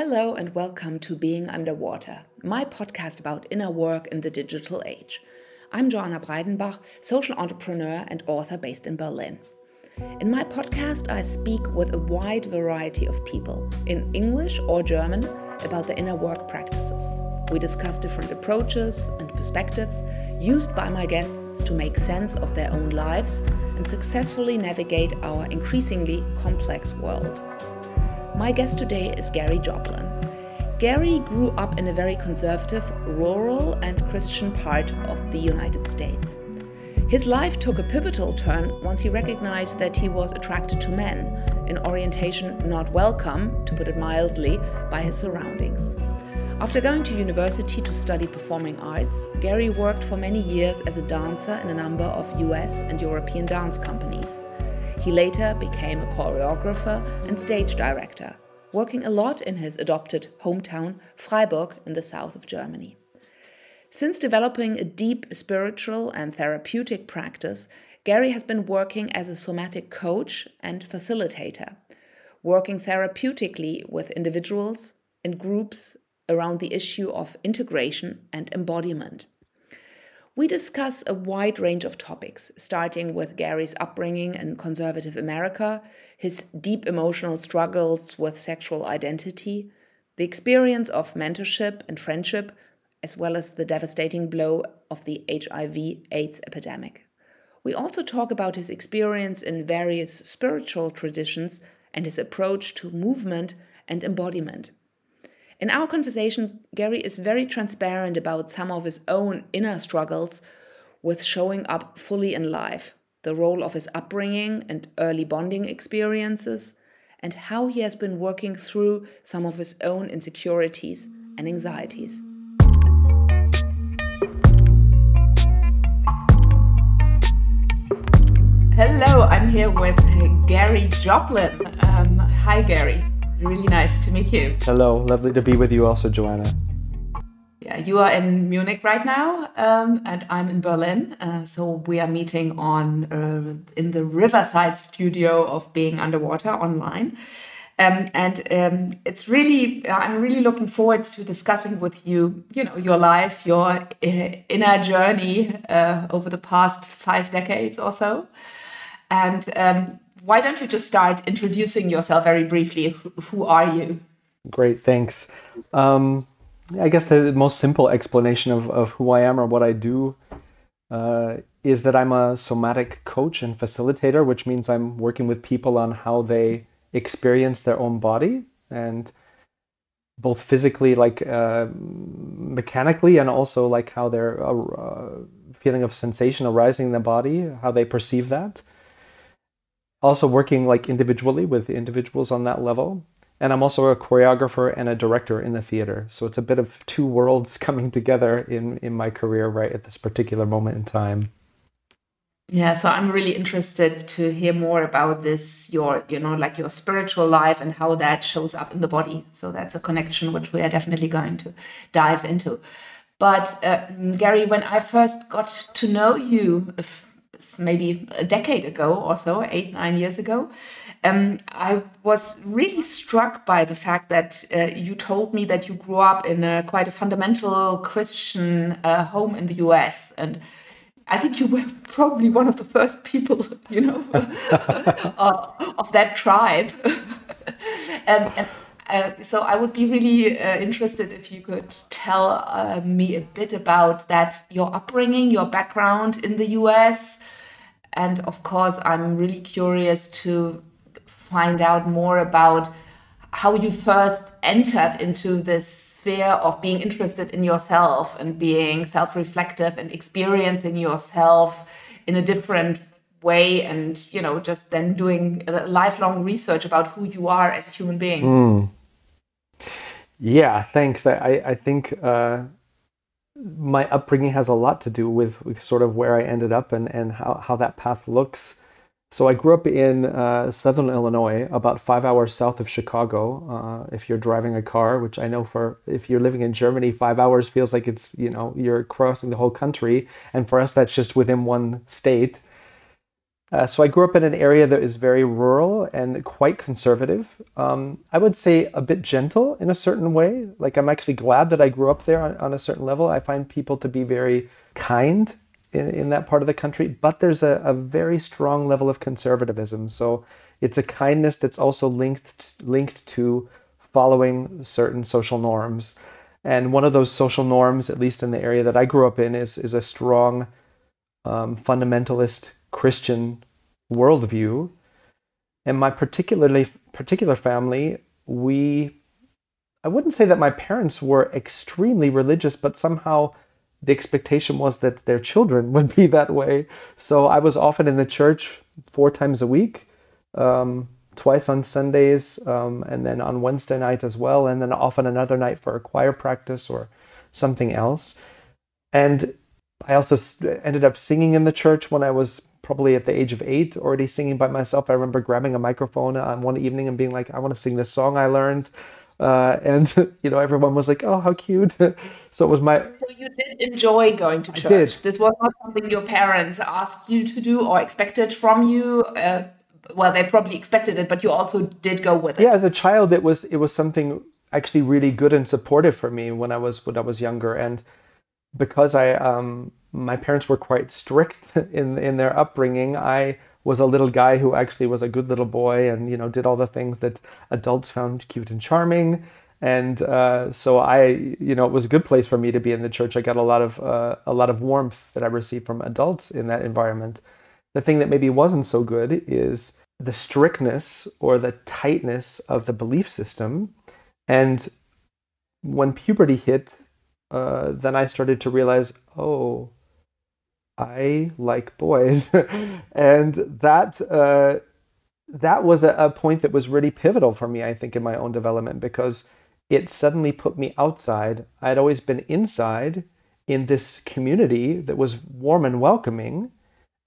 Hello and welcome to Being Underwater, my podcast about inner work in the digital age. I'm Joana Breidenbach, social entrepreneur and author based in Berlin. In my podcast, I speak with a wide variety of people, in English or German, about the inner work practices. We discuss different approaches and perspectives used by my guests to make sense of their own lives and successfully navigate our increasingly complex world. My guest today is Gary Joplin. Gary grew up in a very conservative, rural, and Christian part of the United States. His life took a pivotal turn once he recognized that he was attracted to men, an orientation not welcome, to put it mildly, by his surroundings. After going to university to study performing arts, Gary worked for many years as a dancer in a number of US and European dance companies. He later became a choreographer and stage director, working a lot in his adopted hometown Freiburg in the south of Germany. Since developing a deep spiritual and therapeutic practice, Gary has been working as a somatic coach and facilitator, working therapeutically with individuals and groups around the issue of integration and embodiment. We discuss a wide range of topics, starting with Gary's upbringing in conservative America, his deep emotional struggles with sexual identity, the experience of mentorship and friendship, as well as the devastating blow of the HIV AIDS epidemic. We also talk about his experience in various spiritual traditions and his approach to movement and embodiment. In our conversation, Gary is very transparent about some of his own inner struggles with showing up fully in life, the role of his upbringing and early bonding experiences, and how he has been working through some of his own insecurities and anxieties. Hello, I'm here with Gary Joplin. Um, hi, Gary. Really nice to meet you. Hello, lovely to be with you also, Joana. Yeah, you are in Munich right now, um, and I'm in Berlin. Uh, so we are meeting on uh, in the Riverside studio of Being Underwater online. Um, and um, it's really, I'm really looking forward to discussing with you, you know, your life, your uh, inner journey uh, over the past five decades or so. And um, why don't you just start introducing yourself very briefly? Who are you? Great, thanks. Um, I guess the most simple explanation of, of who I am or what I do uh, is that I'm a somatic coach and facilitator, which means I'm working with people on how they experience their own body and both physically, like uh, mechanically, and also like how their uh, feeling of sensation arising in the body, how they perceive that also working like individually with individuals on that level. And I'm also a choreographer and a director in the theater. So it's a bit of two worlds coming together in, in my career right at this particular moment in time. Yeah, so I'm really interested to hear more about this, your, you know, like your spiritual life and how that shows up in the body. So that's a connection which we are definitely going to dive into. But uh, Gary, when I first got to know you, maybe a decade ago or so, eight, nine years ago, um, I was really struck by the fact that uh, you told me that you grew up in a quite a fundamental Christian uh, home in the US. And I think you were probably one of the first people, you know, uh, of that tribe. and, uh, so I would be really uh, interested if you could tell uh, me a bit about that, your upbringing, your background in the US, and of course, I'm really curious to find out more about how you first entered into this sphere of being interested in yourself and being self-reflective and experiencing yourself in a different way and you know just then doing lifelong research about who you are as a human being mm. Yeah, thanks. I, I think uh, my upbringing has a lot to do with, sort of where I ended up and, and how, how that path looks. So I grew up in uh, southern Illinois, about five hours south of Chicago. Uh, if you're driving a car, which I know for if you're living in Germany, five hours feels like it's you know you're crossing the whole country, and for us that's just within one state. Uh, so I grew up in an area that is very rural and quite conservative. Um, I would say a bit gentle in a certain way. Like I'm actually glad that I grew up there on, on a certain level. I find people to be very kind in, in that part of the country, but there's a, a very strong level of conservatism. So it's a kindness that's also linked linked to following certain social norms. And one of those social norms, at least in the area that I grew up in, is is a strong um, fundamentalist Christian worldview. And my particularly particular family, we I wouldn't say that my parents were extremely religious, but somehow the expectation was that their children would be that way. So I was often in the church four times a week, um, twice on Sundays, um, and then on Wednesday night as well, and then often another night for a choir practice or something else. And I also ended up singing in the church when I was probably at the age of eight, already singing by myself. I remember grabbing a microphone on one evening and being like, I want to sing this song I learned. Uh, and you know, everyone was like, "Oh, how cute!" so it was my. So you did enjoy going to church. This was not something your parents asked you to do or expected from you. Uh, well, they probably expected it, but you also did go with it. Yeah, as a child, it was it was something actually really good and supportive for me when I was when I was younger, and because I um, my parents were quite strict in in their upbringing. I was a little guy who actually was a good little boy and you know did all the things that adults found cute and charming. And uh, so I, you know, it was a good place for me to be in the church. I got a lot of uh, a lot of warmth that I received from adults in that environment. The thing that maybe wasn't so good is the strictness or the tightness of the belief system. And when puberty hit, uh, then I started to realize, oh, I like boys, and that uh, that was a, a point that was really pivotal for me. I think in my own development because it suddenly put me outside. I'd always been inside in this community that was warm and welcoming,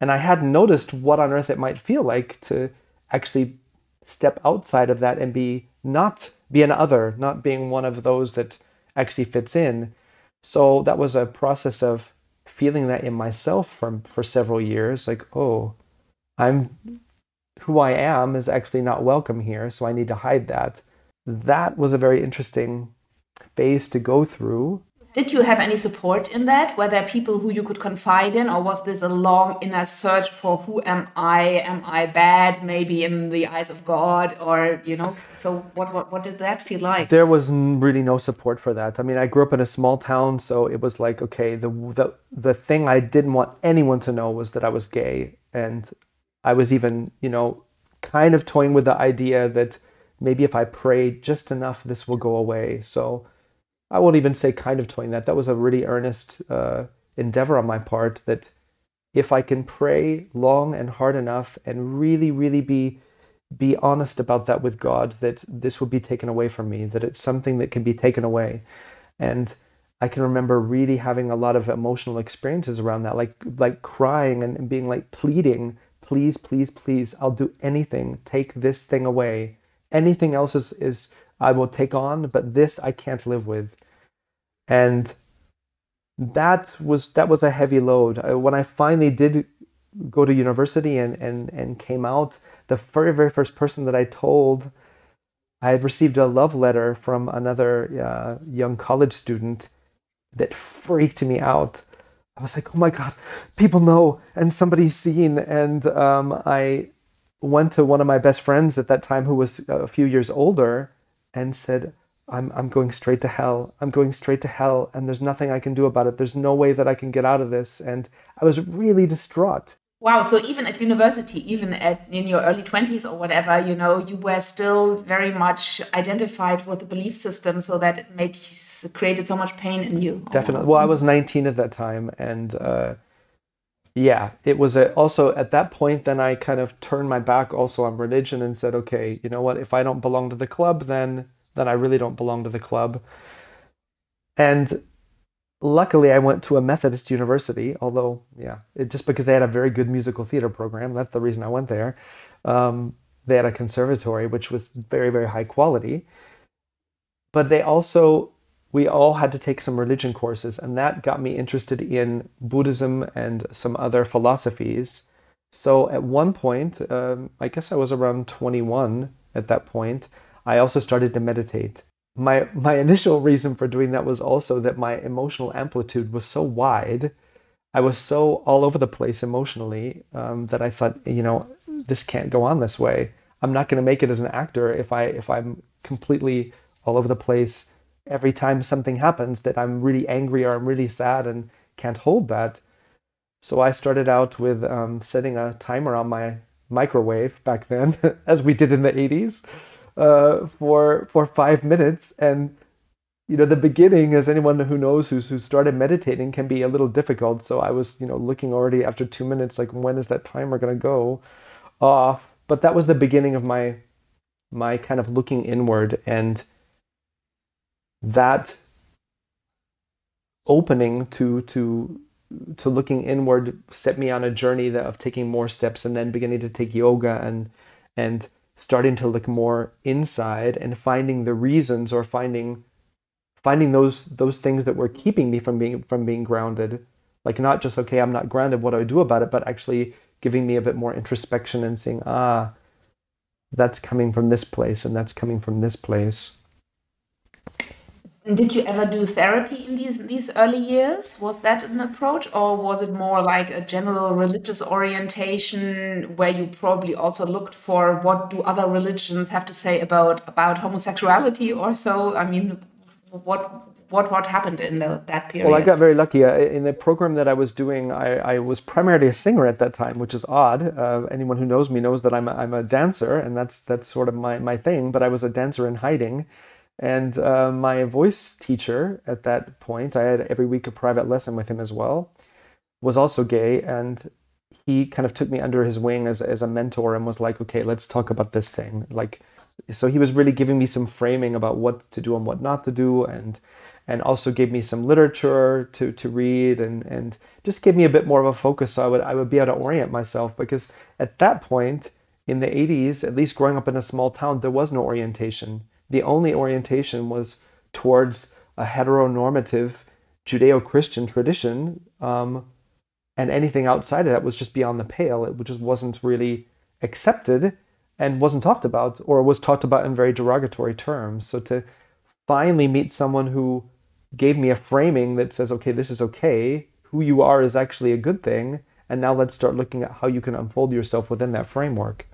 and I hadn't noticed what on earth it might feel like to actually step outside of that and be not be an other, not being one of those that actually fits in. So that was a process of feeling that in myself for, for several years like, oh, I'm who I am is actually not welcome here, so I need to hide that. That was a very interesting phase to go through did you have any support in that? Were there people who you could confide in, or was this a long inner search for who am I? Am I bad? Maybe in the eyes of God, or you know? So what what what did that feel like? There was really no support for that. I mean, I grew up in a small town, so it was like okay, the the the thing I didn't want anyone to know was that I was gay, and I was even you know kind of toying with the idea that maybe if I pray just enough, this will go away. So I won't even say kind of toying that. That was a really earnest uh, endeavor on my part that if I can pray long and hard enough and really, really be be honest about that with God, that this will be taken away from me, that it's something that can be taken away. And I can remember really having a lot of emotional experiences around that, like like crying and, and being like pleading, please, please, please, I'll do anything. Take this thing away. Anything else is is I will take on, but this I can't live with and that was that was a heavy load. When I finally did go to university and and and came out, the very very first person that I told, I had received a love letter from another uh, young college student that freaked me out. I was like, oh my god, people know and somebody's seen, and um, I went to one of my best friends at that time who was a few years older and said I'm, I'm going straight to hell. I'm going straight to hell, and there's nothing I can do about it. There's no way that I can get out of this. And I was really distraught. Wow. So even at university, even at in your early 20s or whatever, you know, you were still very much identified with the belief system so that it made created so much pain in you. Definitely. Well, I was 19 at that time. And uh, yeah, it was a, also at that point, then I kind of turned my back also on religion and said, okay, you know what? If I don't belong to the club, then that I really don't belong to the club. And luckily, I went to a Methodist university, although, yeah, it, just because they had a very good musical theater program, that's the reason I went there. Um, they had a conservatory, which was very, very high quality. But they also, we all had to take some religion courses, and that got me interested in Buddhism and some other philosophies. So at one point, um, I guess I was around 21 at that point, I also started to meditate. My, my initial reason for doing that was also that my emotional amplitude was so wide. I was so all over the place emotionally um, that I thought, you know, this can't go on this way. I'm not going to make it as an actor if I if I'm completely all over the place every time something happens that I'm really angry or I'm really sad and can't hold that. So I started out with um, setting a timer on my microwave back then, as we did in the 80s, uh, for for five minutes. And you know, the beginning, as anyone who knows who's who started meditating, can be a little difficult. So I was, you know, looking already after two minutes, like when is that timer gonna go off? But that was the beginning of my my kind of looking inward and that opening to to to looking inward set me on a journey that, of taking more steps and then beginning to take yoga and and starting to look more inside and finding the reasons or finding finding those those things that were keeping me from being from being grounded. Like not just okay i'm not grounded what do i do about it? But actually giving me a bit more introspection and saying ah that's coming from this place and that's coming from this place did you ever do therapy in these these early years? Was that an approach, or was it more like a general religious orientation where you probably also looked for what do other religions have to say about about homosexuality or so? I mean, what what what happened in the, that period? Well, I got very lucky. In the program that I was doing, I, I was primarily a singer at that time, which is odd. Uh, anyone who knows me knows that I'm a, I'm a dancer, and that's that's sort of my, my thing. But I was a dancer in hiding, and uh, my voice teacher at that point, I had every week a private lesson with him as well, was also gay. And he kind of took me under his wing as, as a mentor and was like, okay, let's talk about this thing. Like, so he was really giving me some framing about what to do and what not to do. And, and also gave me some literature to, to read and, and just gave me a bit more of a focus so I would, I would be able to orient myself because at that point in the 80s, at least growing up in a small town, there was no orientation the only orientation was towards a heteronormative Judeo Christian tradition. Um, and anything outside of that was just beyond the pale. It just wasn't really accepted and wasn't talked about or was talked about in very derogatory terms. So to finally meet someone who gave me a framing that says, okay, this is okay, who you are is actually a good thing, and now let's start looking at how you can unfold yourself within that framework.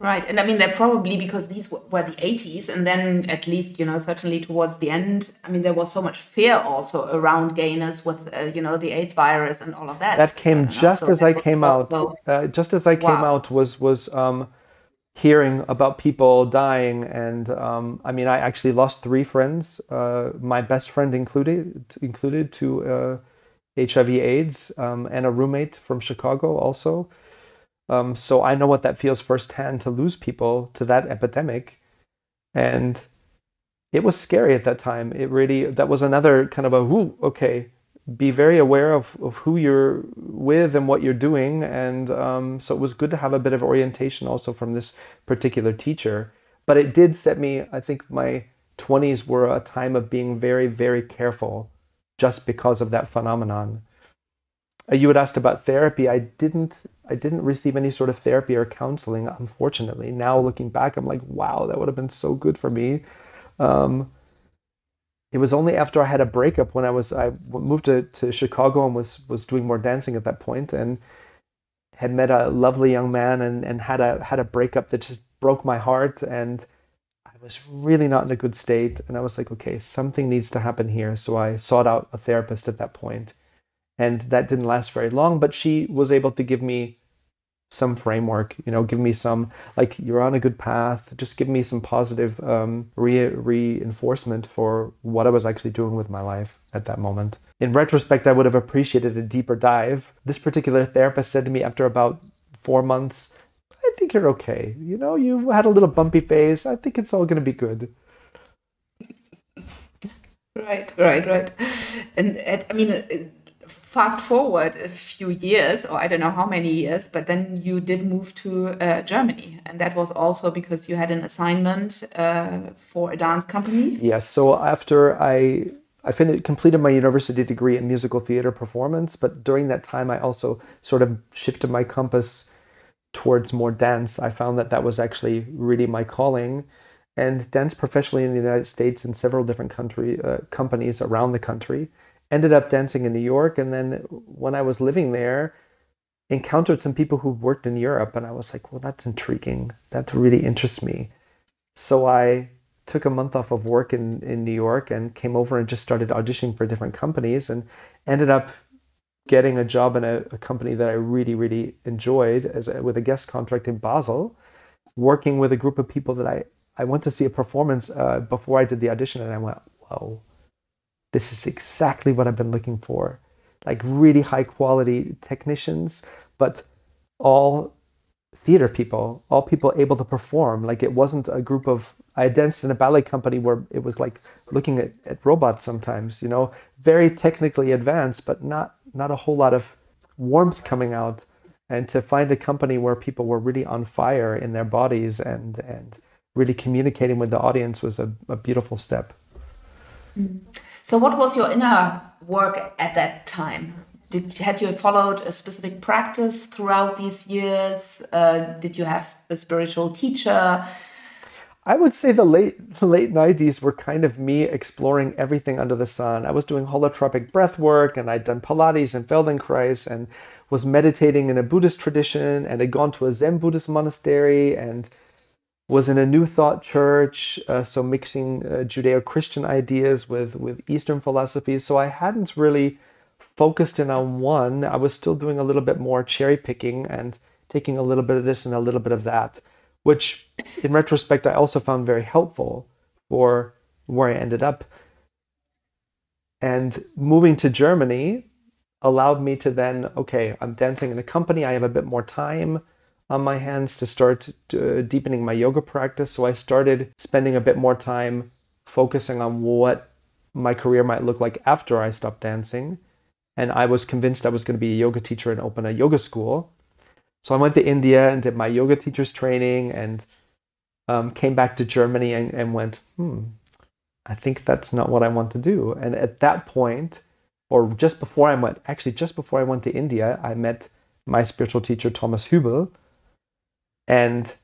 Right. And I mean, they're probably because these were the 80s. And then, at least, you know, certainly towards the end, I mean, there was so much fear also around gayness with, uh, you know, the AIDS virus and all of that. That came just so as I came out. Uh, just as I came out was, was, um, hearing about people dying and um, i mean i actually lost three friends uh, my best friend included included to uh, hiv aids um, and a roommate from chicago also um, so I know what that feels firsthand to lose people to that epidemic. And it was scary at that time. It really, that was another kind of a, whoo, okay, be very aware of, of who you're with and what you're doing. And um, so it was good to have a bit of orientation also from this particular teacher. But it did set me, I think my 20s were a time of being very, very careful just because of that phenomenon. Uh, you had asked about therapy. I didn't I didn't receive any sort of therapy or counseling, unfortunately. Now looking back, I'm like, wow, that would have been so good for me. Um, it was only after I had a breakup when I was I moved to, to Chicago and was was doing more dancing at that point and had met a lovely young man and, and had a had a breakup that just broke my heart and I was really not in a good state and I was like, okay, something needs to happen here. So I sought out a therapist at that point. point and that didn't last very long but she was able to give me some framework you know give me some like you're on a good path just give me some positive um, re- reinforcement for what i was actually doing with my life at that moment. In retrospect i would have appreciated a deeper dive. This particular therapist said to me after about four months i think you're okay. You know you had a little bumpy phase. I think it's all going to be good. Right right right. And i mean fast forward a few years, or I don't know how many years, but then you did move to uh, Germany. And that was also because you had an assignment uh, for a dance company. Yes. So after I I finished, completed my university degree in musical theater performance, but during that time, I also sort of shifted my compass towards more dance. I found that that was actually really my calling, and dance professionally in the United States in several different country uh, companies around the country. Ended up dancing in New York, and then when I was living there, encountered some people who worked in Europe, and I was like, well, that's intriguing. That really interests me. So I took a month off of work in, in New York and came over and just started auditioning for different companies and ended up getting a job in a, a company that I really, really enjoyed as a, with a guest contract in Basel, working with a group of people that I, I went to see a performance uh, before I did the audition and I went, whoa, this is exactly what I've been looking for. Like really high quality technicians, but all theater people, all people able to perform. Like it wasn't a group of, I danced in a ballet company where it was like looking at, at robots sometimes, you know, very technically advanced, but not, not a whole lot of warmth coming out. And to find a company where people were really on fire in their bodies and, and really communicating with the audience was a, a beautiful step. Mm-hmm. So, what was your inner work at that time? did had you followed a specific practice throughout these years? Uh, did you have a spiritual teacher? I would say the late late nineties were kind of me exploring everything under the sun. I was doing holotropic breath work, and I'd done Pilates and Feldenkrais, and was meditating in a Buddhist tradition, and had gone to a Zen Buddhist monastery, and was in a New Thought church, uh, so mixing uh, Judeo-Christian ideas with with Eastern philosophies. So I hadn't really focused in on one, I was still doing a little bit more cherry picking and taking a little bit of this and a little bit of that, which in retrospect I also found very helpful for where I ended up. And moving to Germany allowed me to then, okay, I'm dancing in a company, I have a bit more time on my hands to start uh, deepening my yoga practice. So I started spending a bit more time focusing on what my career might look like after I stopped dancing and I was convinced I was going to be a yoga teacher and open a yoga school. So I went to India and did my yoga teacher's training and um, came back to Germany and, and went, hmm, I think that's not what I want to do. And at that point, or just before I went, actually just before I went to India, I met my spiritual teacher Thomas Hübl and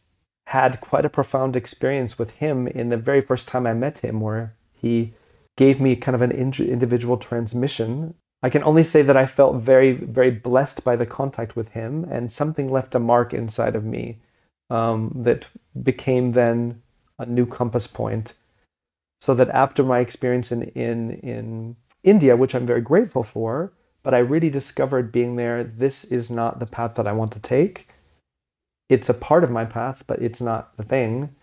had quite a profound experience with him in the very first time I met him, where he gave me kind of an individual transmission I can only say that I felt very, very blessed by the contact with him, and something left a mark inside of me um, that became then a new compass point. So that after my experience in, in, in India, which I'm very grateful for, but I really discovered being there, this is not the path that I want to take. It's a part of my path, but it's not the thing.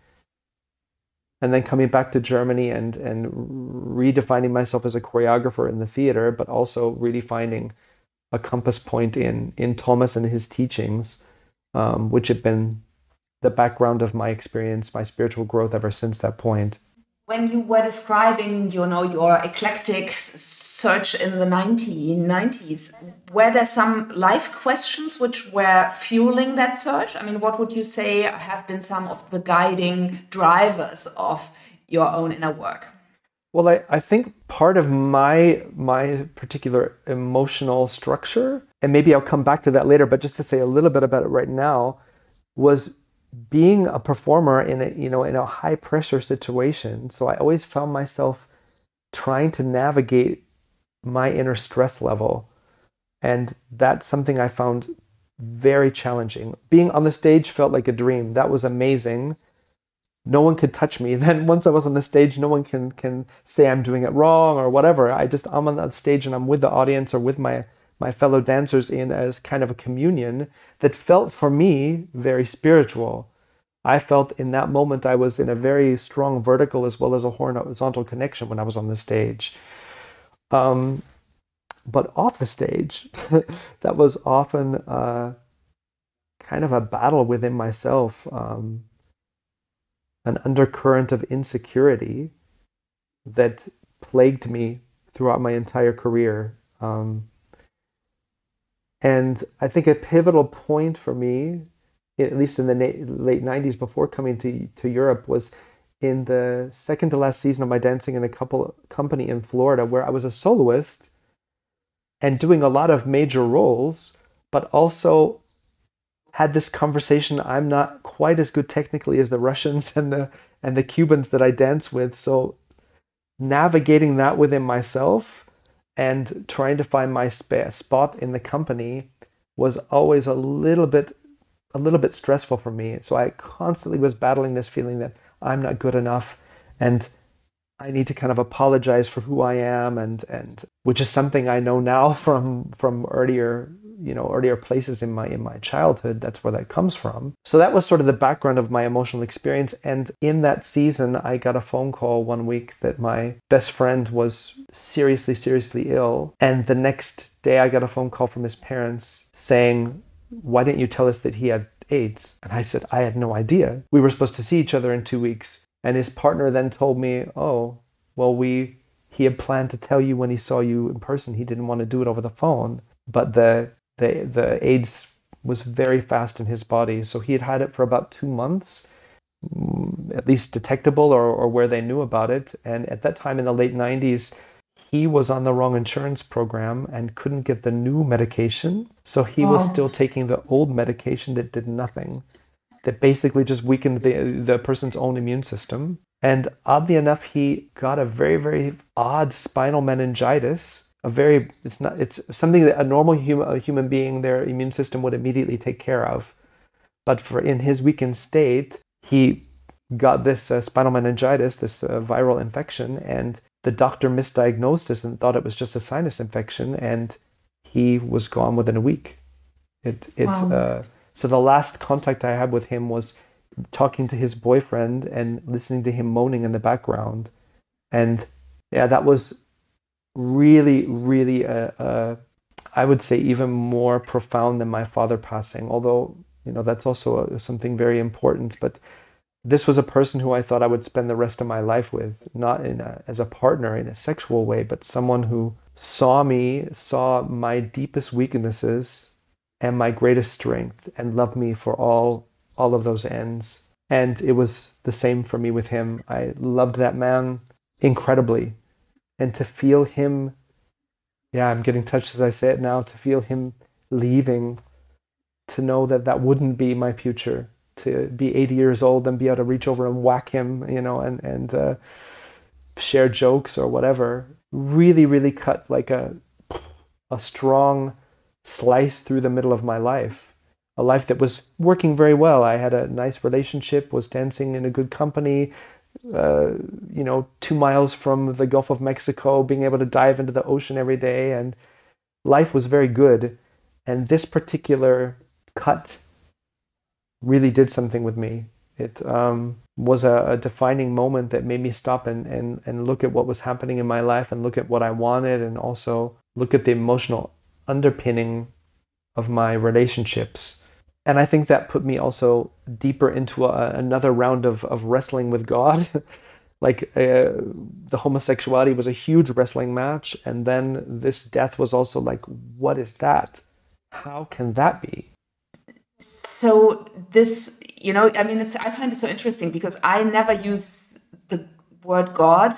And then coming back to Germany and and redefining myself as a choreographer in the theater, but also really finding a compass point in in Thomas and his teachings, um, which have been the background of my experience, my spiritual growth ever since that point when you were describing you know your eclectic search in the 1990s were there some life questions which were fueling that search? I mean what would you say have been some of the guiding drivers of your own inner work? Well i, I think part of my my particular emotional structure and maybe i'll come back to that later but just to say a little bit about it right now was being a performer in a you know in a high pressure situation. So i always found myself trying to navigate my inner stress level. And that's something i found very challenging. Being on the stage felt like a dream. That was amazing. No one could touch me. Then once i was on the stage no one can can say i'm doing it wrong or whatever. I just i'm on that stage and i'm with the audience or with my my fellow dancers in as kind of a communion that felt for me very spiritual. I felt in that moment I was in a very strong vertical as well as a horizontal connection when I was on the stage. Um, but off the stage, that was often uh, kind of a battle within myself, um, an undercurrent of insecurity that plagued me throughout my entire career. Um, and I think a pivotal point for me, at least in the na- late 90s before coming to, to Europe, was in the second to last season of my dancing in a couple company in Florida where I was a soloist and doing a lot of major roles, but also had this conversation. I'm not quite as good technically as the Russians and the and the Cubans that I dance with. So navigating that within myself and trying to find my spot in the company was always a little bit a little bit stressful for me. So I constantly was battling this feeling that I'm not good enough and I need to kind of apologize for who I am and and which is something I know now from from earlier you know earlier places in my in my childhood that's where that comes from. So that was sort of the background of my emotional experience. And in that season i got a phone call one week that my best friend was seriously seriously ill. And the next day i got a phone call from his parents saying why didn't you tell us that he had aids? And i said i had no idea. We were supposed to see each other in two weeks. And his partner then told me oh well we he had planned to tell you when he saw you in person. He didn't want to do it over the phone but the the the AIDS was very fast in his body. So he had had it for about two months, mm, at least detectable or, or where they knew about it. And at that time in the late 90s, he was on the wrong insurance program and couldn't get the new medication. So he was still taking the old medication that did nothing, that basically just weakened the, the person's own immune system. And oddly enough, he got a very, very odd spinal meningitis a very it's not it's something that a normal human a human being their immune system would immediately take care of. But for in his weakened state he got this uh, spinal meningitis this uh, viral infection and the doctor misdiagnosed us and thought it was just a sinus infection and he was gone within a week. It it wow. uh, so the last contact i had with him was talking to his boyfriend and listening to him moaning in the background. And yeah that was really, really, uh, uh, I would say, even more profound than my father passing. Although, you know, that's also a, something very important. But this was a person who I thought I would spend the rest of my life with, not in a, as a partner in a sexual way, but someone who saw me, saw my deepest weaknesses and my greatest strength, and loved me for all all of those ends. And it was the same for me with him. I loved that man incredibly and to feel him yeah i'm getting touched as i say it now to feel him leaving to know that that wouldn't be my future to be 80 years old and be able to reach over and whack him you know and and uh, share jokes or whatever really really cut like a a strong slice through the middle of my life. A life that was working very well. I had a nice relationship was dancing in a good company uh, you know, two miles from the Gulf of Mexico, being able to dive into the ocean every day, and life was very good. And this particular cut really did something with me. It um, was a, a, defining moment that made me stop and, and, and look at what was happening in my life and look at what I wanted and also look at the emotional underpinning of my relationships and I think that put me also deeper into a, another round of, of wrestling with God. like uh, the homosexuality was a huge wrestling match, and then this death was also like, what is that? How can that be? So this, you know, I mean, it's I find it so interesting because I never use the word God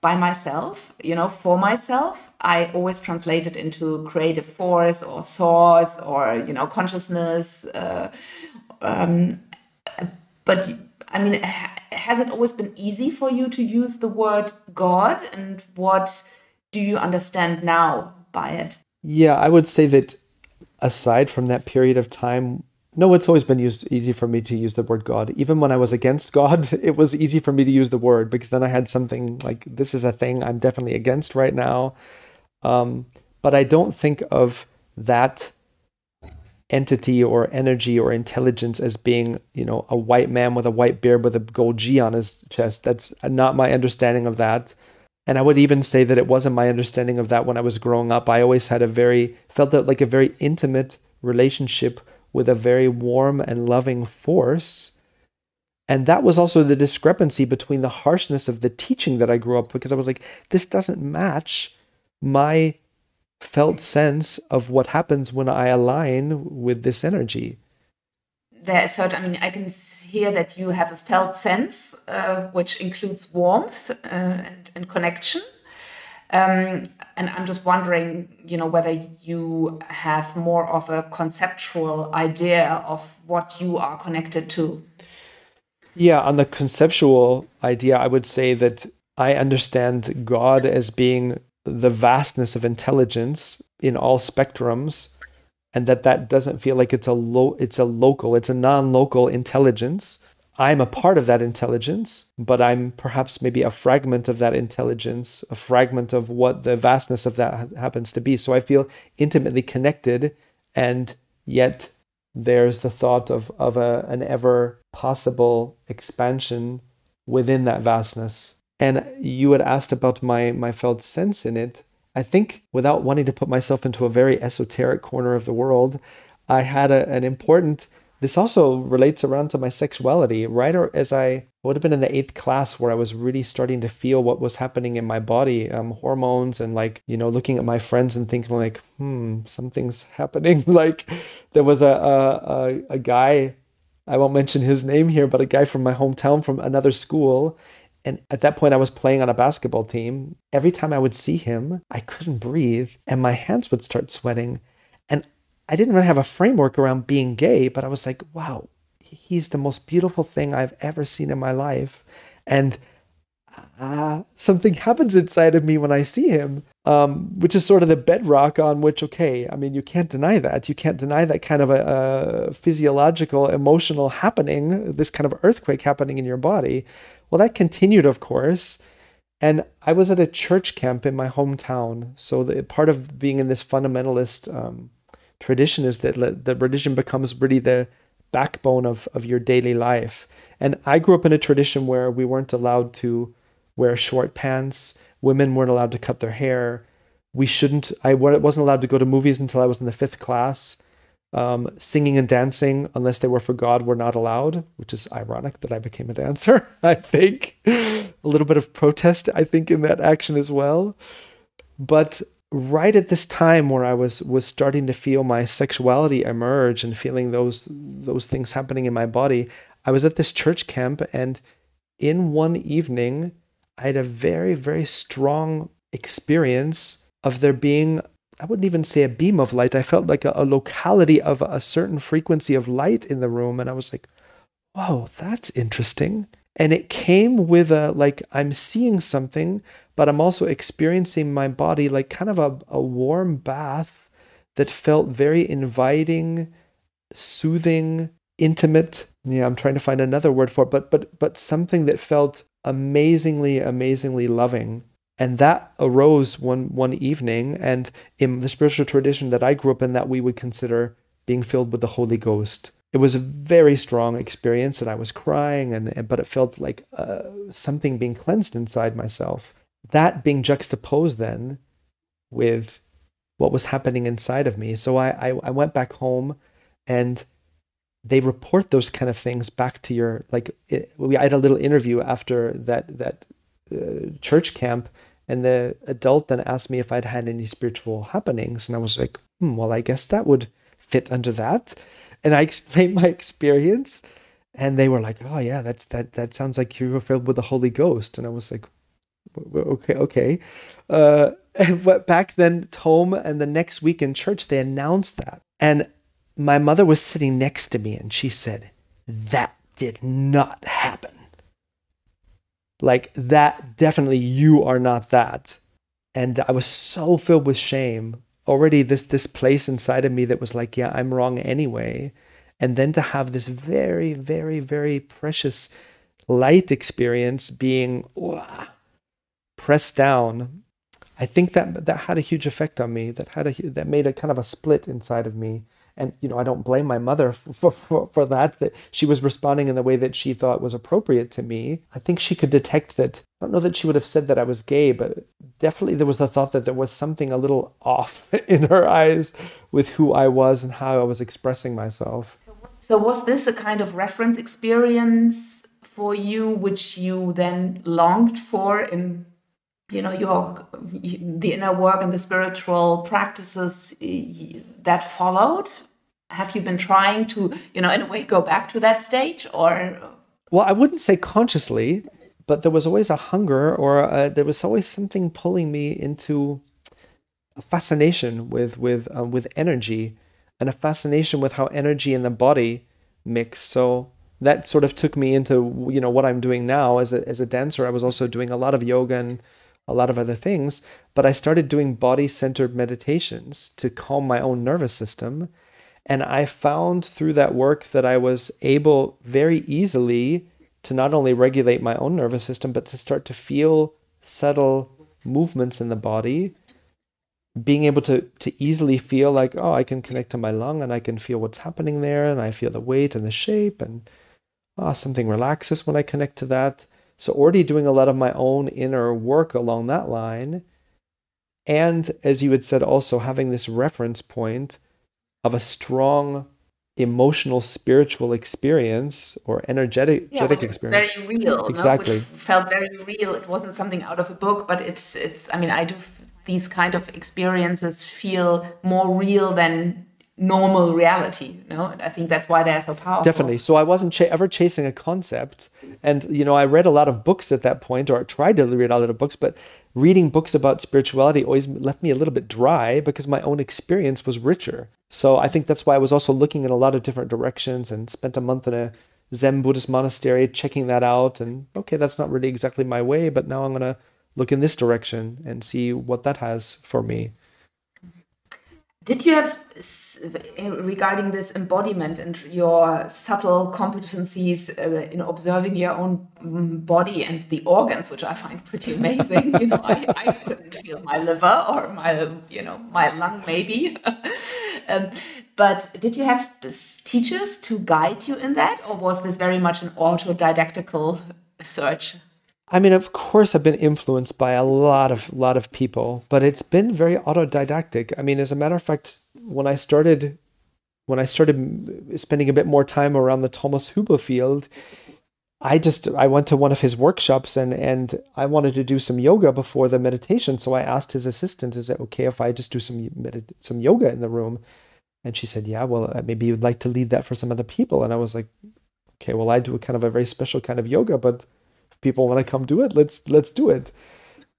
by myself, you know, for myself. I always translate it into creative force or source or, you know, consciousness. Uh, um, but I mean, has it always been easy for you to use the word God? And what do you understand now by it? Yeah, I would say that aside from that period of time no, it's always been used easy for me to use the word God. Even when I was against God, it was easy for me to use the word because then I had something like this is a thing I'm definitely against right now. Um, but I don't think of that entity or energy or intelligence as being, you know, a white man with a white beard with a gold G on his chest. That's not my understanding of that. And I would even say that it wasn't my understanding of that when I was growing up. I always had a very felt that like a very intimate relationship with a very warm and loving force. And that was also the discrepancy between the harshness of the teaching that I grew up because I was like, this doesn't match my felt sense of what happens when I align with this energy. there is certain, I mean, I can hear that you have a felt sense, uh, which includes warmth uh, and, and, connection. Um, and I'm just wondering, you know, whether you have more of a conceptual idea of what you are connected to. Yeah, on the conceptual idea, I would say that I understand God as being the vastness of intelligence in all spectrums and that that doesn't feel like it's a low it's a local it's a non-local intelligence i'm a part of that intelligence but i'm perhaps maybe a fragment of that intelligence a fragment of what the vastness of that happens to be so i feel intimately connected and yet there's the thought of of a, an ever possible expansion within that vastness and you had asked about my my felt sense in it I think without wanting to put myself into a very esoteric corner of the world, I had a, an important. This also relates around to my sexuality. Right as I would have been in the eighth class, where I was really starting to feel what was happening in my body, um, hormones, and like you know, looking at my friends and thinking like, hmm, something's happening. like there was a, a a guy, I won't mention his name here, but a guy from my hometown from another school, and at that point, I was playing on a basketball team. Every time I would see him, I couldn't breathe and my hands would start sweating. I didn't really have a framework around being gay, but I was like, wow, he's the most beautiful thing I've ever seen in my life. And uh, something happens inside of me when I see him, um, which is sort of the bedrock on which, okay, I mean, you can't deny that. You can't deny that kind of a, a physiological, emotional happening, this kind of earthquake happening in your body. Well, that continued, of course. And I was at a church camp in my hometown. So the, part of being in this fundamentalist um, tradition is that the religion becomes really the backbone of, of your daily life. And I grew up in a tradition where we weren't allowed to wear short pants. Women weren't allowed to cut their hair. We shouldn't, I wasn't allowed to go to movies until I was in the fifth class. Um, singing and dancing, unless they were for God, were not allowed, which is ironic that I became a dancer, I think. a little bit of protest, I think, in that action as well. But right at this time where I was was starting to feel my sexuality emerge and feeling those those things happening in my body, I was at this church camp and in one evening I had a very, very strong experience of there being I wouldn't even say a beam of light. I felt like a, a, locality of a certain frequency of light in the room. And I was like, whoa, that's interesting. And it came with a, like, I'm seeing something, but I'm also experiencing my body like kind of a, a warm bath that felt very inviting, soothing, intimate. Yeah, I'm trying to find another word for it, but, but, but something that felt amazingly, amazingly loving. And that arose one one evening and in the spiritual tradition that i grew up in that we would consider being filled with the holy ghost. It was a very strong experience and i was crying and but it felt like uh, something being cleansed inside myself that being juxtaposed then with what was happening inside of me so i i, I went back home and they report those kind of things back to your like it, we I had a little interview after that that uh, church camp and the adult then asked me if I'd had any spiritual happenings. And I was like, hmm, well, I guess that would fit under that. And I explained my experience. And they were like, oh, yeah, that's that, that sounds like you were filled with the Holy Ghost. And I was like, okay, okay. Uh, but back then, home and the next week in church, they announced that. And my mother was sitting next to me and she said, that did not happen. Like that definitely you are not that. And i was so filled with shame. Already this this place inside of me that was like yeah i'm wrong anyway. And then to have this very very very precious light experience being pressed down i think that that had a huge effect on me that had a that made a kind of a split inside of me. And you know i don't blame my mother for, for, for that that she was responding in the way that she thought was appropriate to me. I think she could detect that i don't know that she would have said that i was gay but definitely there was the thought that there was something a little off in her eyes with who i was and how i was expressing myself. So was this a kind of reference experience for you which you then longed for in you know your the inner work and the spiritual practices that followed have you been trying to, you know, in a way go back to that stage or? Well, I wouldn't say consciously, but there was always a hunger or a, there was always something pulling me into a fascination with with uh, with energy and a fascination with how energy and the body mix. So that sort of took me into you know what I'm doing now as a as a dancer. I was also doing a lot of yoga and a lot of other things, but I started doing body centered meditations to calm my own nervous system. And I found through that work that I was able very easily to not only regulate my own nervous system, but to start to feel subtle movements in the body. Being able to, to easily feel like, oh, I can connect to my lung and I can feel what's happening there, and I feel the weight and the shape, and oh, something relaxes when I connect to that so, already doing a lot of my own inner work along that line. And as you had said, also having this reference point of a strong emotional spiritual experience or energetic yeah, experience. very real exactly. no? felt very real. It wasn't something out of a book but it's it's i mean i do these kind of experiences feel more real than normal reality you know i think that's why they're so powerful. Definitely. So i wasn't ch- ever chasing a concept and you know i read a lot of books at that point or I tried to read a lot of books but reading books about spirituality always left me a little bit dry because my own experience was richer. So i think that's why i was also looking in a lot of different directions and spent a month in a zen buddhist monastery checking that out and okay that's not really exactly my way but now i'm going to look in this direction and see what that has for me did you have regarding this embodiment and your subtle competencies uh, in observing your own mm, body and the organs, which I find pretty amazing? you know, I, I couldn't feel my liver or my, you know, my lung maybe. um, but did you have teachers to guide you in that, or was this very much an autodidactical search? I mean, of course, I've been influenced by a lot of lot of people, but it's been very autodidactic. I mean, as a matter of fact, when I started when I started spending a bit more time around the Thomas Hübl field, I just I went to one of his workshops and and I wanted to do some yoga before the meditation. So I asked his assistant, "Is it okay if I just do some some yoga in the room?" And she said, "Yeah, well, uh, maybe you'd like to lead that for some other people." And I was like, "Okay, well, I do a kind of a very special kind of yoga, but." People want to come do it let's let's do it.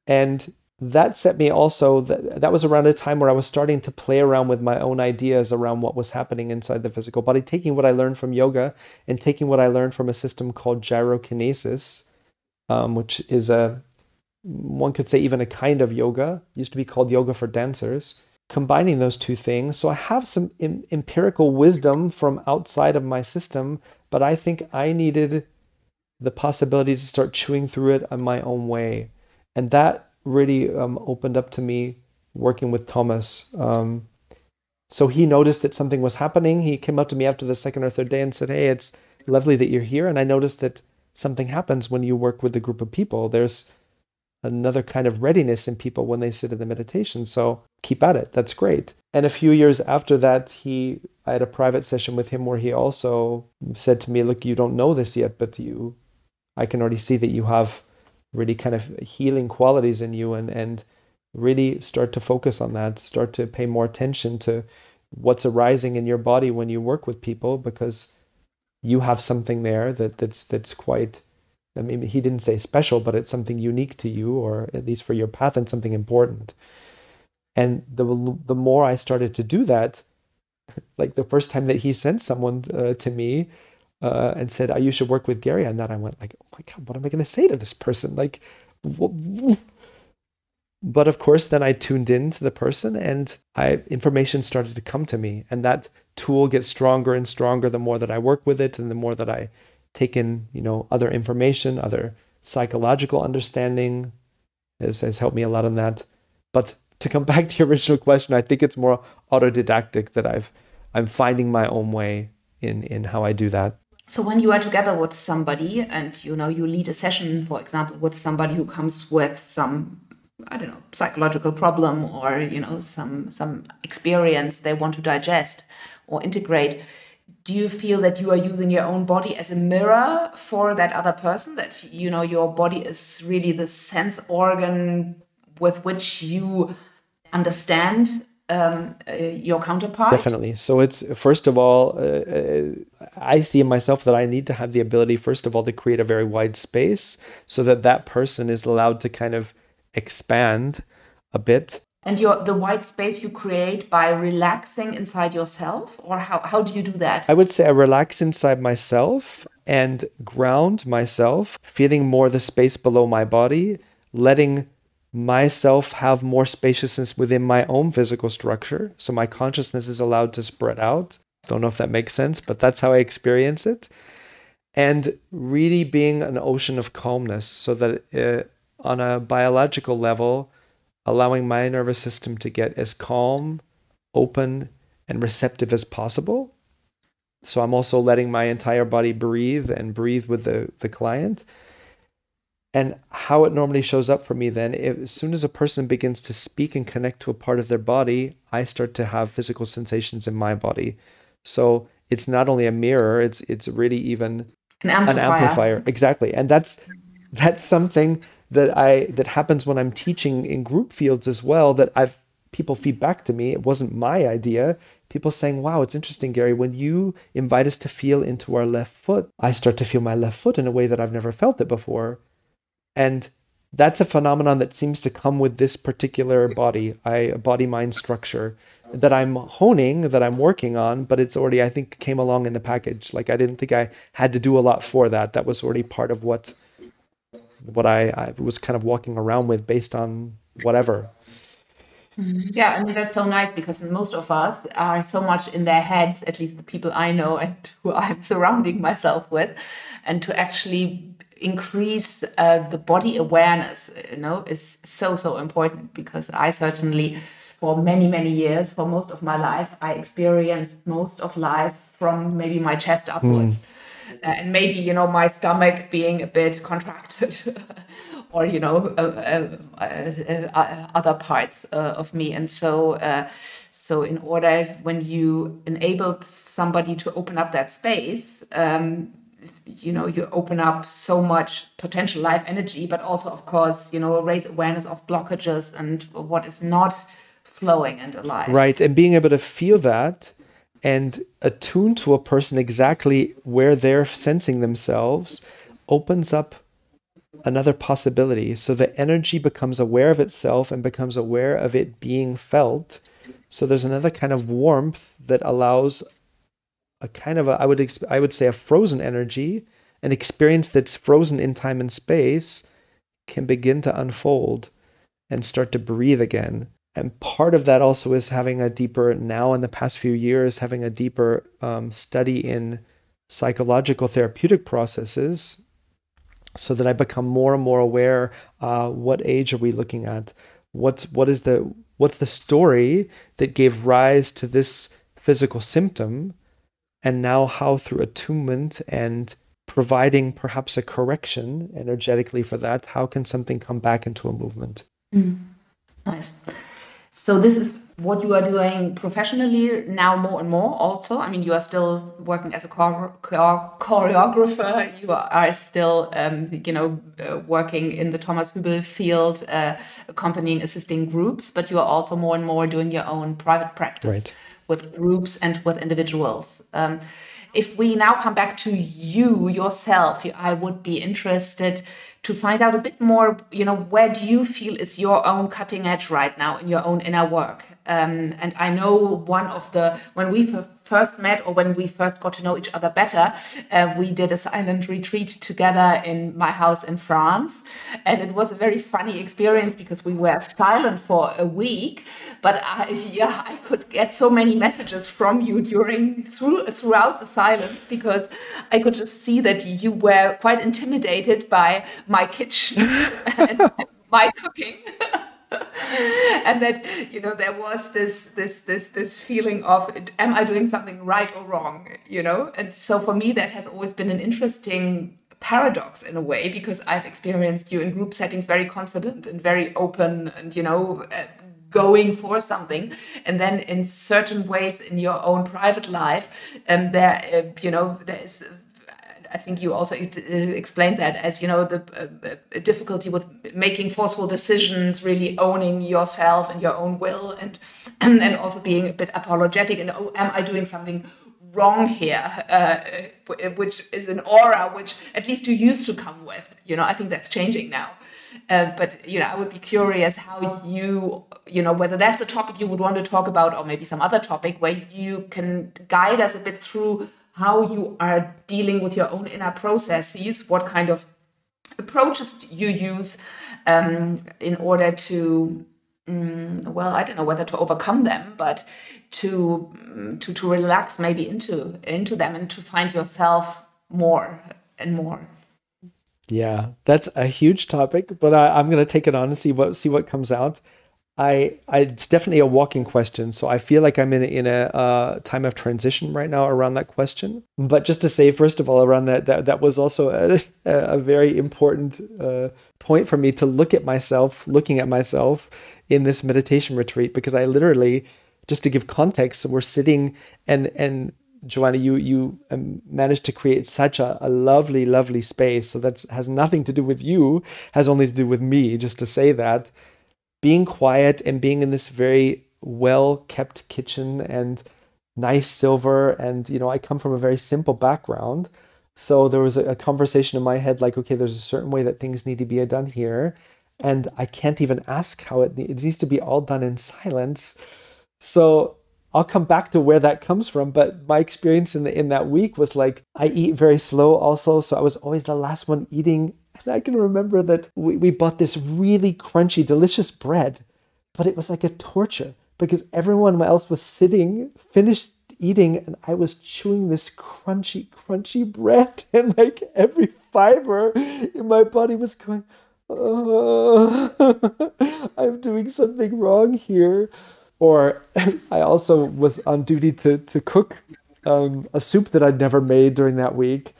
And that set me also that, that was around a time where i was starting to play around with my own ideas around what was happening inside the physical body taking what i learned from yoga and taking what i learned from a system called gyrokinesis um, which is a one could say even a kind of yoga used to be called yoga for dancers combining those two things. So i have some em- empirical wisdom from outside of my system but i think i needed the possibility to start chewing through it on my own way. And that really um, opened up to me working with Thomas. Um, so he noticed that something was happening. He came up to me after the second or third day and said, Hey, it's lovely that you're here. And I noticed that something happens when you work with a group of people. There's another kind of readiness in people when they sit in the meditation. So keep at it. That's great. And a few years after that, he I had a private session with him where he also said to me, Look, you don't know this yet, but you I can already see that you have really kind of healing qualities in you and and really start to focus on that start to pay more attention to what's arising in your body when you work with people because you have something there that that's that's quite I mean he didn't say special but it's something unique to you or at least for your path and something important. And the the more I started to do that like the first time that he sent someone uh, to me uh, and said, oh, "You should work with Gary on that." I went like, "Oh my god, what am I going to say to this person?" Like, but of course, then I tuned in to the person, and I information started to come to me, and that tool gets stronger and stronger the more that I work with it, and the more that I take in, you know, other information, other psychological understanding has, has helped me a lot in that. But to come back to your original question, I think it's more autodidactic that I've I'm finding my own way in in how I do that. So when you are together with somebody and you know you lead a session, for example, with somebody who comes with some I don't know psychological problem or you know some some experience they want to digest or integrate, do you feel that you are using your own body as a mirror for that other person? That you know your body is really the sense organ with which you understand um, uh, your counterpart? Definitely. So it's first of all, uh, uh, I see in myself that I need to have the ability, first of all, to create a very wide space so that that person is allowed to kind of expand a bit. And your the white space you create by relaxing inside yourself, or how, how do you do that? I would say I relax inside myself and ground myself, feeling more the space below my body, letting myself have more spaciousness within my own physical structure. So my consciousness is allowed to spread out. Don't know if that makes sense, but that's how I experience it. And really being an ocean of calmness so that uh, on a biological level, allowing my nervous system to get as calm, open, and receptive as possible. So I'm also letting my entire body breathe and breathe with the, the client and how it normally shows up for me then if, as soon as a person begins to speak and connect to a part of their body i start to have physical sensations in my body. So it's not only a mirror it's it's really even an amplifier, an amplifier. exactly. And that's that's something that i that happens when i'm teaching in group fields as well that i've people feedback to me. It wasn't my idea. People saying wow it's interesting gary. When you invite us to feel into our left foot i start to feel my left foot in a way that i've never felt it before and that's a phenomenon that seems to come with this particular body, I body mind structure that I'm honing, that I'm working on, but it's already, I think, came along in the package. Like I didn't think I had to do a lot for that. That was already part of what what I, I was kind of walking around with based on whatever. Mm-hmm. Yeah, I mean that's so nice because most of us are so much in their heads, at least the people I know and who I'm surrounding myself with, and to actually increase uh, the body awareness you know is so so important because i certainly for many many years for most of my life i experienced most of life from maybe my chest upwards mm. uh, and maybe you know my stomach being a bit contracted or you know uh, uh, uh other parts uh, of me and so so in order when you enable somebody to open up that space um, you know you open up so much potential life energy but also of course you know raise awareness of blockages and what is not flowing and alive right and being able to feel that and attune to a person exactly where they're sensing themselves opens up another possibility. So the energy becomes aware of itself and becomes aware of it being felt. So there's another kind of warmth that allows a kind of a I would exp- I would say a frozen energy, an experience that's frozen in time and space, can begin to unfold and start to breathe again. And part of that also is having a deeper now in the past few years having a deeper um, study in psychological therapeutic processes so that I become more and more aware uh, what age are we looking at what's what is the what's the story that gave rise to this physical symptom and now how through attunement and providing perhaps a correction energetically for that how can something come back into a movement? Mm. nice. So this is what you are doing professionally now more and more also? I mean you are still working as a chore- chore- choreographer. You are still um, you know uh, working in the thomas hübl field uh, accompanying assisting groups but you are also more and more doing your own private practice. Right with groups and with individuals. Um, if we now come back to you yourself, I would be interested to find out a bit more. You know, where do you feel is your own cutting edge right now in your own inner work? Um, and I know one of the when we first met or when we first got to know each other better, uh, we did a silent retreat together in my house in France. And it was a very funny experience because we were silent for a week. But I, yeah, I could get so many messages from you during through throughout the silence because I could just see that you were quite intimidated by my kitchen and my cooking. and that you know there was this this this this feeling of am i doing something right or wrong you know? And so for me that has always been an interesting paradox in a way because i've experienced you in group settings very confident and very open and you know uh, going for something. And then in certain ways in your own private life and um, there uh, you know there is I think you also explained that as you know the uh, difficulty with making forceful decisions, really owning yourself and your own will, and and, and also being a bit apologetic and oh, am I doing something wrong here, uh, which is an aura which at least you used to come with. You know, I think that's changing now. Uh, but you know, I would be curious how you, you know, whether that's a topic you would want to talk about, or maybe some other topic where you can guide us a bit through how you are dealing with your own inner processes, what kind of approaches you use um, in order to, um, well, I don't know whether to overcome them, but to mm, to to relax maybe into into them and to find yourself more and more. Yeah, that's a huge topic, but I, am gonna take it on and see what see what comes out. I, I it's definitely a walking question, so I feel like I'm in a, in a uh, time of transition right now around that question. But just to say, first of all, around that that, that was also a, a very important uh, point for me to look at myself, looking at myself in this meditation retreat, because I literally, just to give context, we're sitting and and Joana, you you um, managed to create such a, a lovely, lovely space. So that has nothing to do with you, has only to do with me. Just to say that, being quiet and being in this very well kept kitchen and nice silver, and you know, I come from a very simple background. So there was a, conversation in my head, like, okay, there's a certain way that things need to be done here, and I can't even ask how it, it needs to be all done in silence. So I'll come back to where that comes from, but my experience in the, in that week was like I eat very slow also, so I was always the last one eating. And I can remember that we, we bought this really crunchy, delicious bread, but it was like a torture because everyone else was sitting, finished eating, and I was chewing this crunchy, crunchy bread, and like every fiber in my body was going, oh, I'm doing something wrong here. Or I also was on duty to to cook um, a soup that I'd never made during that week,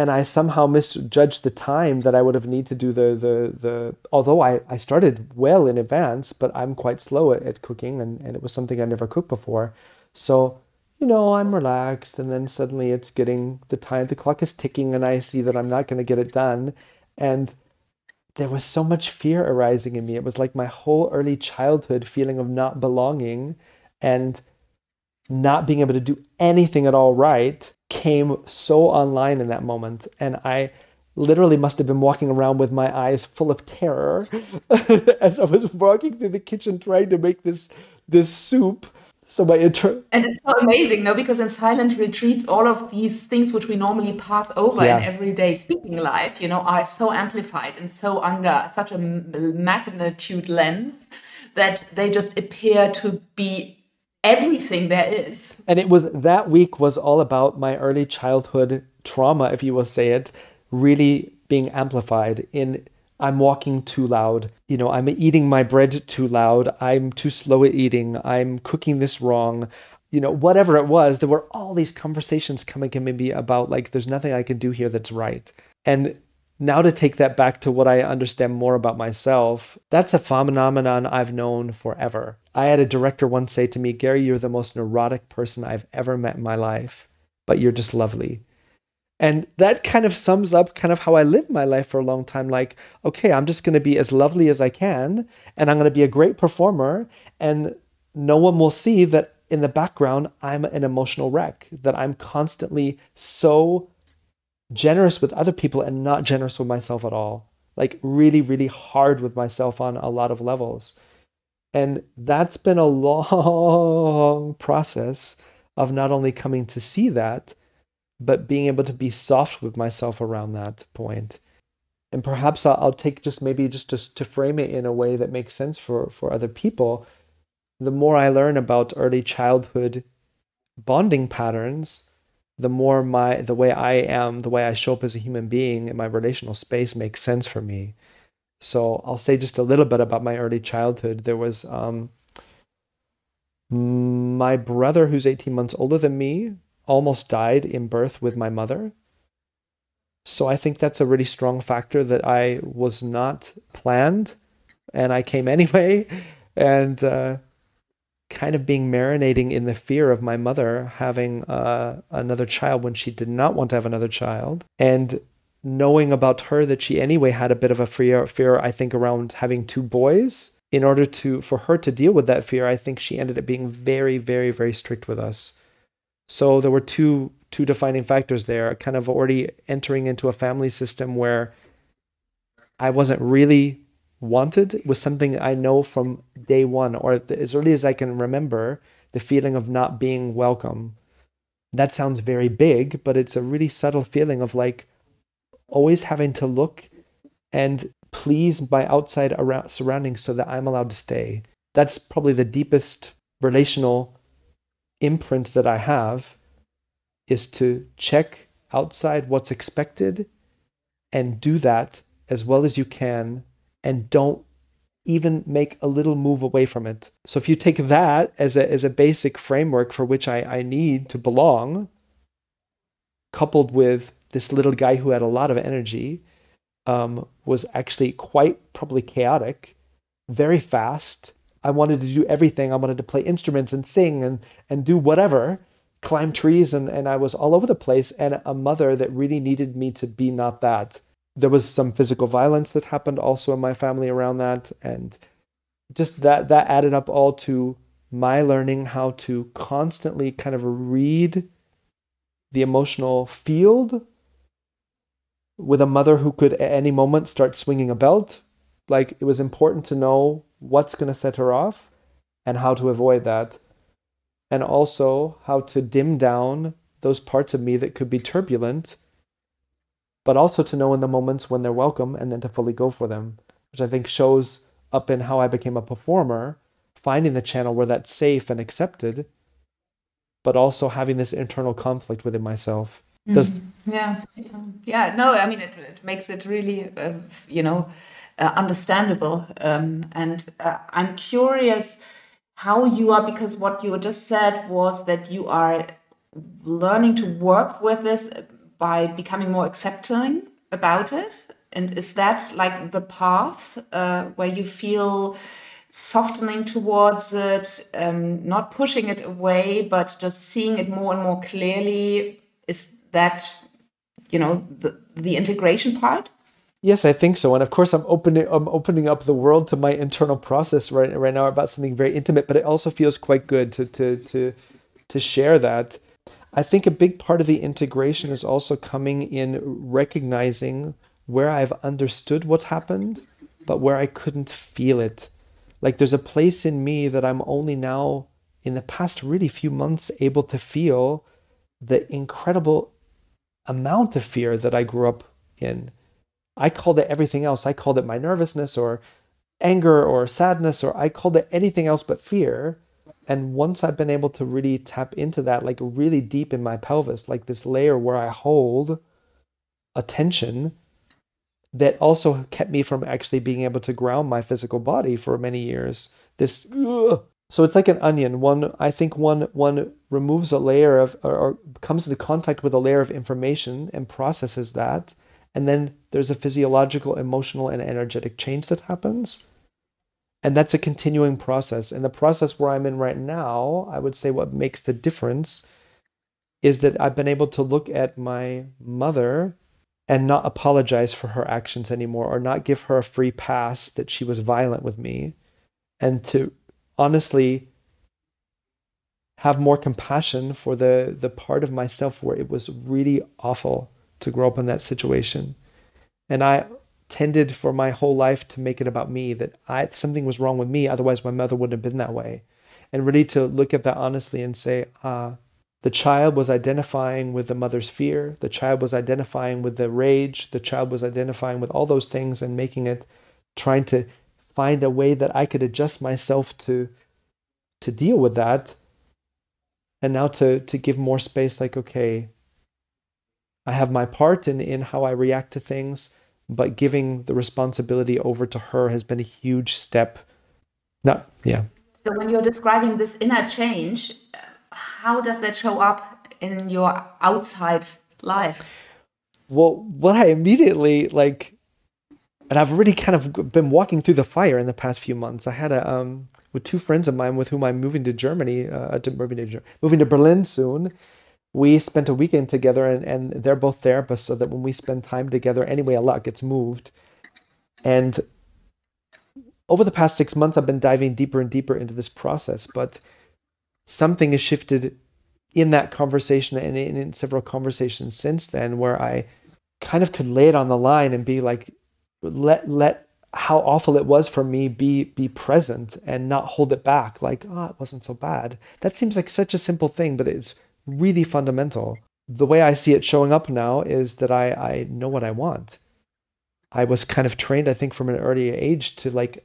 and I somehow misjudged the time that I would have need to do the the the. Although I I started well in advance, but I'm quite slow at, at cooking, and and it was something I never cooked before, so you know, I'm relaxed, and then suddenly it's getting the time, the clock is ticking, and I see that I'm not going to get it done. And there was so much fear arising in me. It was like my whole early childhood feeling of not belonging and not being able to do anything at all right came so online in that moment. And I literally must have been walking around with my eyes full of terror as I was walking through the kitchen trying to make this this soup so my inter and it's so amazing no because in silent retreats all of these things which we normally pass over yeah. in everyday speaking life you know are so amplified and so under such a magnitude lens that they just appear to be everything there is and it was that week was all about my early childhood trauma if you will say it really being amplified in I'm walking too loud. You know, I'm eating my bread too loud. I'm too slow at eating. I'm cooking this wrong. You know, whatever it was, there were all these conversations coming to me about like, there's nothing I can do here that's right. And now to take that back to what I understand more about myself, that's a phenomenon I've known forever. I had a director once say to me, Gary, you're the most neurotic person I've ever met in my life, but you're just lovely. And that kind of sums up kind of how I lived my life for a long time. Like, okay, I'm just going to be as lovely as I can, and I'm going to be a great performer, and no one will see that in the background, I'm an emotional wreck, that I'm constantly so generous with other people and not generous with myself at all. Like, really, really hard with myself on a lot of levels. And that's been a long process of not only coming to see that, but being able to be soft with myself around that point. And perhaps I'll, take just maybe just to, to frame it in a way that makes sense for, for other people. The more I learn about early childhood bonding patterns, the more my the way I am, the way I show up as a human being in my relational space makes sense for me. So I'll say just a little bit about my early childhood. There was um, my brother, who's 18 months older than me, almost died in birth with my mother. So I think that's a really strong factor that I was not planned and I came anyway. And uh, kind of being marinating in the fear of my mother having uh, another child when she did not want to have another child and knowing about her that she anyway had a bit of a fear fear i think around having two boys. In order to for her to deal with that fear i think she ended up being very very very strict with us. So there were two two defining factors there kind of already entering into a family system where i wasn't really wanted was something I know from day one, or as early as I can remember, the feeling of not being welcome. That sounds very big, but it's a really subtle feeling of like always having to look and please my outside around surroundings so that I'm allowed to stay. That's probably the deepest relational imprint that I have is to check outside what's expected and do that as well as you can and don't even make a little move away from it. So if you take that as a, as a basic framework for which I, I need to belong, coupled with this little guy who had a lot of energy, um, was actually quite probably chaotic, very fast. I wanted to do everything. I wanted to play instruments and sing and, and do whatever, climb trees, and, and I was all over the place. And a mother that really needed me to be not that there was some physical violence that happened also in my family around that and just that that added up all to my learning how to constantly kind of read the emotional field with a mother who could at any moment start swinging a belt. Like it was important to know what's going to set her off and how to avoid that and also how to dim down those parts of me that could be turbulent but also to know in the moments when they're welcome and then to fully go for them, which I think shows up in how I became a performer, finding the channel where that's safe and accepted, but also having this internal conflict within myself. Does mm-hmm. yeah, yeah, no, I mean it, it makes it really, uh, you know, uh, understandable, um, and uh, I'm curious how you are because what you just said was that you are learning to work with this by becoming more accepting about it? And is that like the path uh, where you feel softening towards it, um, not pushing it away, but just seeing it more and more clearly? Is that, you know, the, the integration part? Yes, I think so. And of course, I'm opening I'm opening up the world to my internal process right right now about something very intimate. But it also feels quite good to to to to share that I think a big part of the integration is also coming in recognizing where I've understood what happened, but where I couldn't feel it. Like there's a place in me that I'm only now, in the past really few months, able to feel the incredible amount of fear that I grew up in. I called it everything else. I called it my nervousness or anger or sadness, or I called it anything else but fear. And once I've been able to really tap into that, like really deep in my pelvis, like this layer where I hold attention that also kept me from actually being able to ground my physical body for many years. This, ugh. so it's like an onion. One, I think one one removes a layer of, or, or comes into contact with a layer of information and processes that, and then there's a physiological, emotional, and energetic change that happens. And that's a continuing process. And the process where I'm in right now, I would say what makes the difference is that I've been able to look at my mother and not apologize for her actions anymore or not give her a free pass that she was violent with me and to honestly have more compassion for the the part of myself where it was really awful to grow up in that situation and i tended for my whole life to make it about me that I something was wrong with me otherwise my mother wouldn't have been that way. And really to look at that honestly and say ah the child was identifying with the mother's fear the child was identifying with the rage the child was identifying with all those things and making it trying to find a way that I could adjust myself to to deal with that. And now to to give more space like okay I have my part in in how I react to things but giving the responsibility over to her has been a huge step. No, yeah. So when you're describing this inner change, how does that show up in your outside life? Well, what I immediately like, and I've already kind of been walking through the fire in the past few months. I had a um, with two friends of mine with whom I'm moving to Germany, uh, to, moving, to, moving to Berlin soon. We spent a weekend together, and, and they're both therapists, so that when we spend time together, anyway, a lot gets moved. And over the past six months, I've been diving deeper and deeper into this process, but something has shifted in that conversation and in, in several conversations since then where I kind of could lay it on the line and be like, let, let how awful it was for me be be present and not hold it back like oh it wasn't so bad that seems like such a simple thing but it's really fundamental the way i see it showing up now is that i i know what i want i was kind of trained i think from an early age to like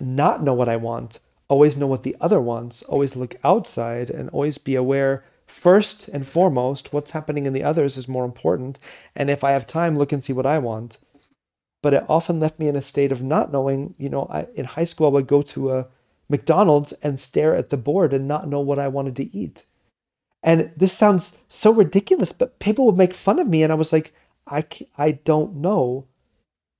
not know what I want, always know what the other wants, always look outside, and always be aware first and foremost what's happening in the others is more important. And if I have time, look and see what I want. But it often left me in a state of not knowing. You know, I, in high school, I would go to a McDonald's and stare at the board and not know what I wanted to eat. And this sounds so ridiculous, but people would make fun of me. And I was like, I, I don't know.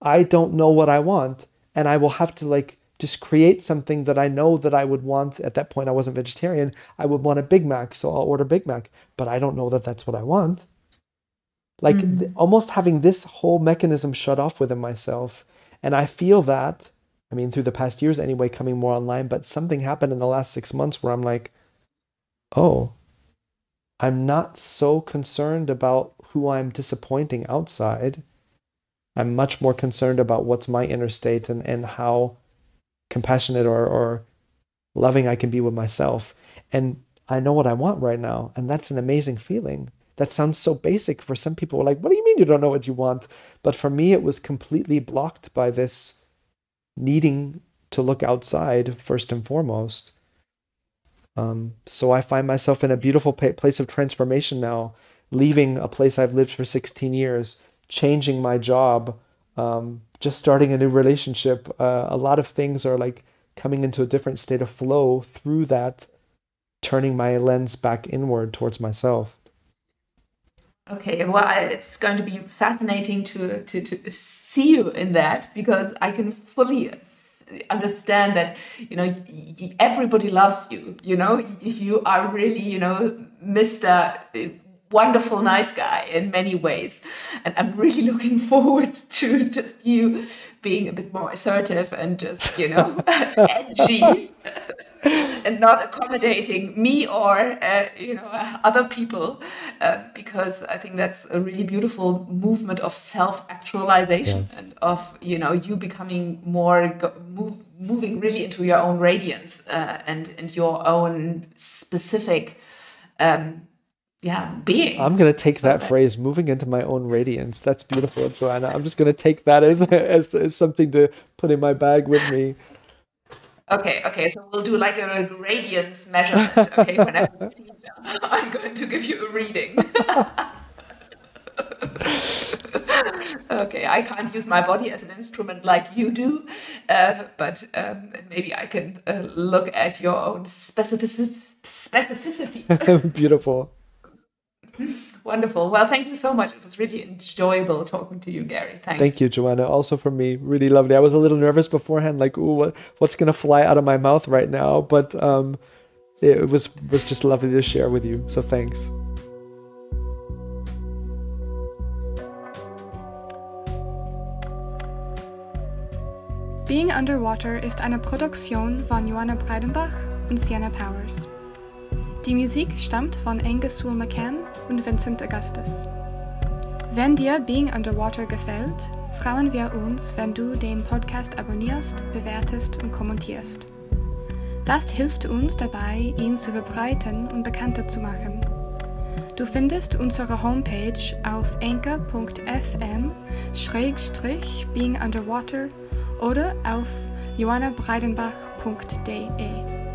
I don't know what I want. And I will have to like just create something that I know that I would want. At that point, I wasn't vegetarian. I would want a Big Mac, so I'll order Big Mac, but I don't know that that's what I want. Like mm-hmm. th- almost having this whole mechanism shut off within myself. And I feel that, I mean, through the past years anyway, coming more online, but something happened in the last six months where I'm like, oh, I'm not so concerned about who I'm disappointing outside. I'm much more concerned about what's my inner state and, and how compassionate or, or loving I can be with myself. And I know what I want right now. And that's an amazing feeling. That sounds so basic for some people. Like, what do you mean you don't know what you want? But for me, it was completely blocked by this needing to look outside first and foremost. Um, so I find myself in a beautiful place of transformation now, leaving a place I've lived for 16 years, changing my job, um, just starting a new relationship, uh, a lot of things are like coming into a different state of flow through that, turning my lens back inward towards myself. Okay, well, it's going to be fascinating to, to, to see you in that because I can fully understand that you know everybody loves you you know you are really you know mr eh, wonderful, nice guy in many ways. And I'm really looking forward to just you being a bit more assertive and just, you know, edgy and not accommodating me or, uh, you know, other people. Uh, because I think that's a really beautiful movement of self actualization yeah. and of, you know, you becoming more, move, moving really into your own radiance uh, and, and your own specific. Um, yeah being i'm going to take that phrase moving into my own radiance that's beautiful joana i'm just going to take that as, as as something to put in my bag with me okay okay so we'll do like a radiance measurement okay whenever i'm going to give you a reading. Okay i can't use my body as an instrument like you do uh, but um, maybe i can uh, look at your own specificity specificity. Beautiful Wonderful. Well, thank you so much. It was really enjoyable talking to you, Gary. Thanks. Thank you, Joana. Also for me, really lovely. I was a little nervous beforehand, like, ooh, what, what's gonna fly out of my mouth right now? But um, it was was just lovely to share with you. So thanks. Being Underwater ist eine Produktion von Joana Breidenbach und Sienna Powers. Die Musik stammt von Angus Sewell McCann und Vincent Augustus. Wenn dir Being Underwater gefällt, freuen wir uns, wenn du den Podcast abonnierst, bewertest und kommentierst. Das hilft uns dabei, ihn zu verbreiten und bekannter zu machen. Du findest unsere Homepage auf anchor.fm-being underwater oder auf johannabreidenbach.de.